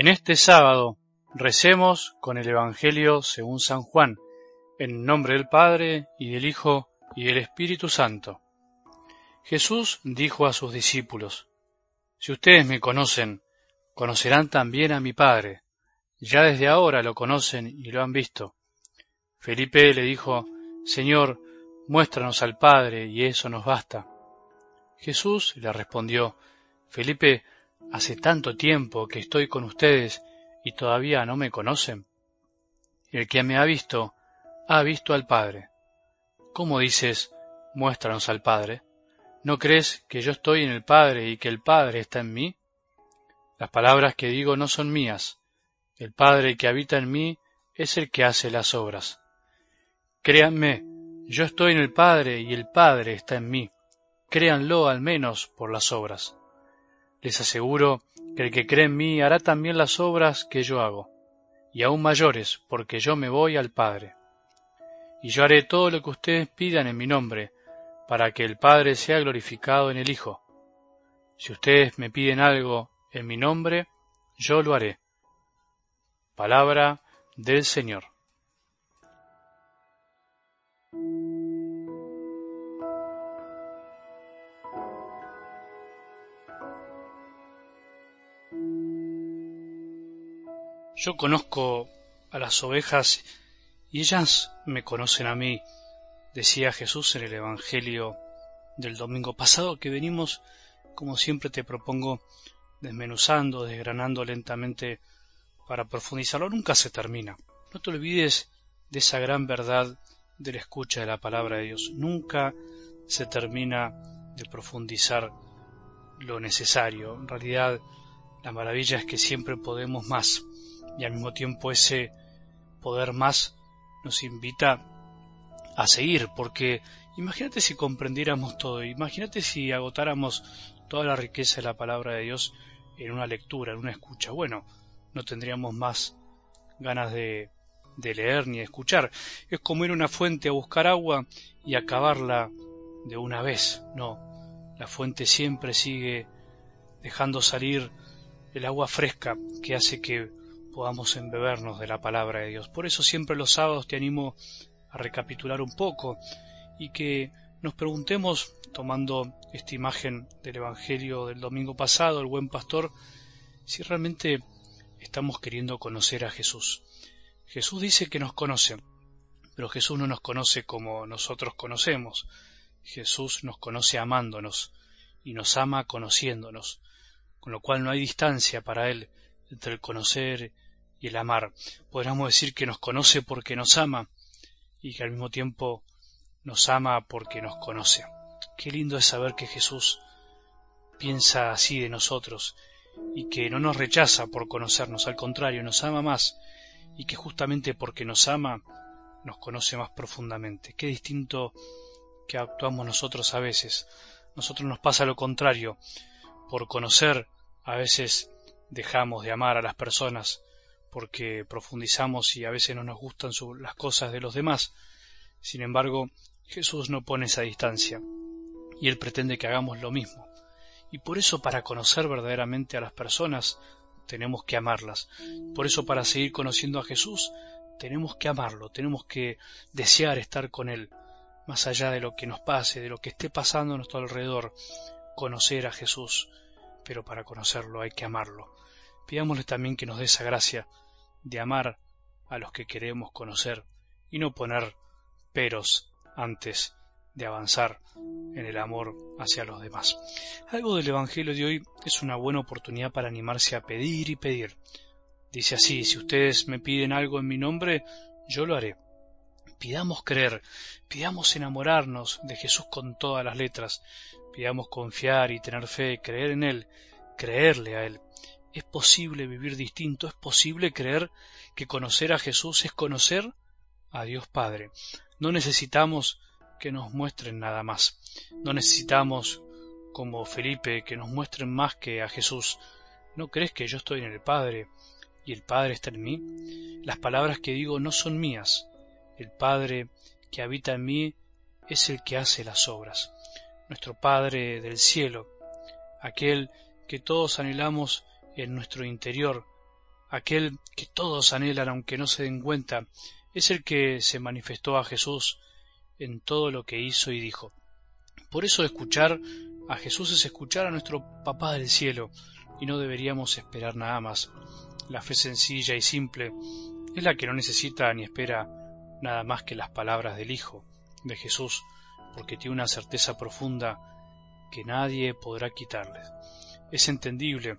En este sábado recemos con el Evangelio según San Juan, en nombre del Padre y del Hijo y del Espíritu Santo. Jesús dijo a sus discípulos, Si ustedes me conocen, conocerán también a mi Padre. Ya desde ahora lo conocen y lo han visto. Felipe le dijo, Señor, muéstranos al Padre y eso nos basta. Jesús le respondió, Felipe, Hace tanto tiempo que estoy con ustedes y todavía no me conocen. El que me ha visto, ha visto al Padre. ¿Cómo dices, muéstranos al Padre? ¿No crees que yo estoy en el Padre y que el Padre está en mí? Las palabras que digo no son mías. El Padre que habita en mí es el que hace las obras. Créanme, yo estoy en el Padre y el Padre está en mí. Créanlo al menos por las obras. Les aseguro que el que cree en mí hará también las obras que yo hago, y aún mayores, porque yo me voy al Padre. Y yo haré todo lo que ustedes pidan en mi nombre, para que el Padre sea glorificado en el Hijo. Si ustedes me piden algo en mi nombre, yo lo haré. Palabra del Señor. Yo conozco a las ovejas y ellas me conocen a mí, decía Jesús en el Evangelio del domingo pasado que venimos, como siempre te propongo, desmenuzando, desgranando lentamente para profundizarlo. Nunca se termina. No te olvides de esa gran verdad de la escucha de la palabra de Dios. Nunca se termina de profundizar lo necesario. En realidad, la maravilla es que siempre podemos más y al mismo tiempo ese poder más nos invita a seguir, porque imagínate si comprendiéramos todo, imagínate si agotáramos toda la riqueza de la palabra de Dios en una lectura, en una escucha. Bueno, no tendríamos más ganas de, de leer ni de escuchar. Es como ir a una fuente a buscar agua y acabarla de una vez. No, la fuente siempre sigue dejando salir el agua fresca que hace que podamos embebernos de la palabra de Dios. Por eso siempre los sábados te animo a recapitular un poco y que nos preguntemos, tomando esta imagen del Evangelio del domingo pasado, el buen pastor, si realmente estamos queriendo conocer a Jesús. Jesús dice que nos conoce, pero Jesús no nos conoce como nosotros conocemos. Jesús nos conoce amándonos y nos ama conociéndonos, con lo cual no hay distancia para Él entre el conocer y el amar. Podríamos decir que nos conoce porque nos ama y que al mismo tiempo nos ama porque nos conoce. Qué lindo es saber que Jesús piensa así de nosotros y que no nos rechaza por conocernos, al contrario, nos ama más y que justamente porque nos ama nos conoce más profundamente. Qué distinto que actuamos nosotros a veces. Nosotros nos pasa lo contrario. Por conocer a veces dejamos de amar a las personas porque profundizamos y a veces no nos gustan las cosas de los demás. Sin embargo, Jesús no pone esa distancia y Él pretende que hagamos lo mismo. Y por eso para conocer verdaderamente a las personas tenemos que amarlas. Por eso para seguir conociendo a Jesús tenemos que amarlo, tenemos que desear estar con Él, más allá de lo que nos pase, de lo que esté pasando a nuestro alrededor, conocer a Jesús, pero para conocerlo hay que amarlo. Pidámosle también que nos dé esa gracia de amar a los que queremos conocer y no poner peros antes de avanzar en el amor hacia los demás. Algo del Evangelio de hoy es una buena oportunidad para animarse a pedir y pedir. Dice así, si ustedes me piden algo en mi nombre, yo lo haré. Pidamos creer, pidamos enamorarnos de Jesús con todas las letras, pidamos confiar y tener fe, creer en Él, creerle a Él. Es posible vivir distinto, es posible creer que conocer a Jesús es conocer a Dios Padre. No necesitamos que nos muestren nada más. No necesitamos, como Felipe, que nos muestren más que a Jesús. ¿No crees que yo estoy en el Padre y el Padre está en mí? Las palabras que digo no son mías. El Padre que habita en mí es el que hace las obras. Nuestro Padre del cielo, aquel que todos anhelamos en nuestro interior, aquel que todos anhelan aunque no se den cuenta, es el que se manifestó a Jesús en todo lo que hizo y dijo. Por eso escuchar a Jesús es escuchar a nuestro Papá del cielo, y no deberíamos esperar nada más. La fe sencilla y simple es la que no necesita ni espera nada más que las palabras del Hijo, de Jesús, porque tiene una certeza profunda que nadie podrá quitarles. Es entendible,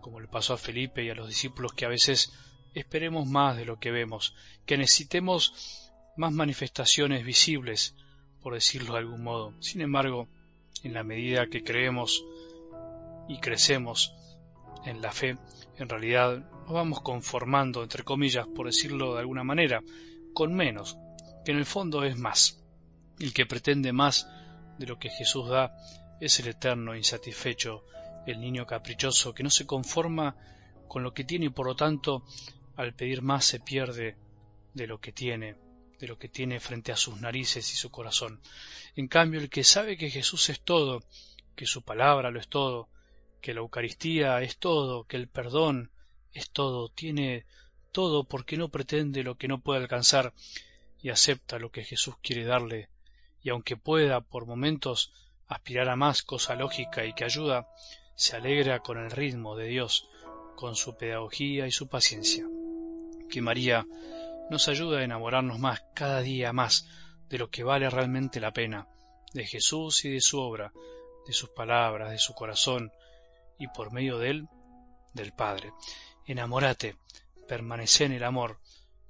como le pasó a Felipe y a los discípulos, que a veces esperemos más de lo que vemos, que necesitemos más manifestaciones visibles, por decirlo de algún modo. Sin embargo, en la medida que creemos y crecemos en la fe, en realidad nos vamos conformando, entre comillas, por decirlo de alguna manera, con menos, que en el fondo es más. El que pretende más de lo que Jesús da es el eterno insatisfecho, el niño caprichoso que no se conforma con lo que tiene y por lo tanto al pedir más se pierde de lo que tiene, de lo que tiene frente a sus narices y su corazón. En cambio, el que sabe que Jesús es todo, que su palabra lo es todo, que la Eucaristía es todo, que el perdón es todo, tiene todo porque no pretende lo que no puede alcanzar y acepta lo que Jesús quiere darle, y aunque pueda por momentos aspirar a más cosa lógica y que ayuda, se alegra con el ritmo de Dios, con su pedagogía y su paciencia. Que María nos ayude a enamorarnos más, cada día más, de lo que vale realmente la pena, de Jesús y de su obra, de sus palabras, de su corazón, y por medio de él, del Padre. Enamórate, permanece en el amor,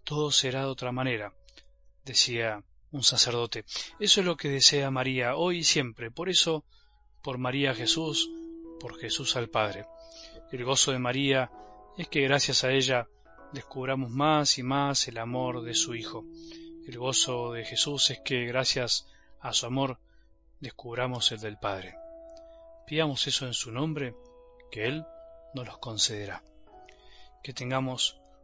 todo será de otra manera, decía un sacerdote. Eso es lo que desea María hoy y siempre. Por eso, por María Jesús, por Jesús al Padre. El gozo de María es que gracias a ella descubramos más y más el amor de su Hijo. El gozo de Jesús es que gracias a su amor descubramos el del Padre. Pidamos eso en su nombre, que Él nos los concederá. Que tengamos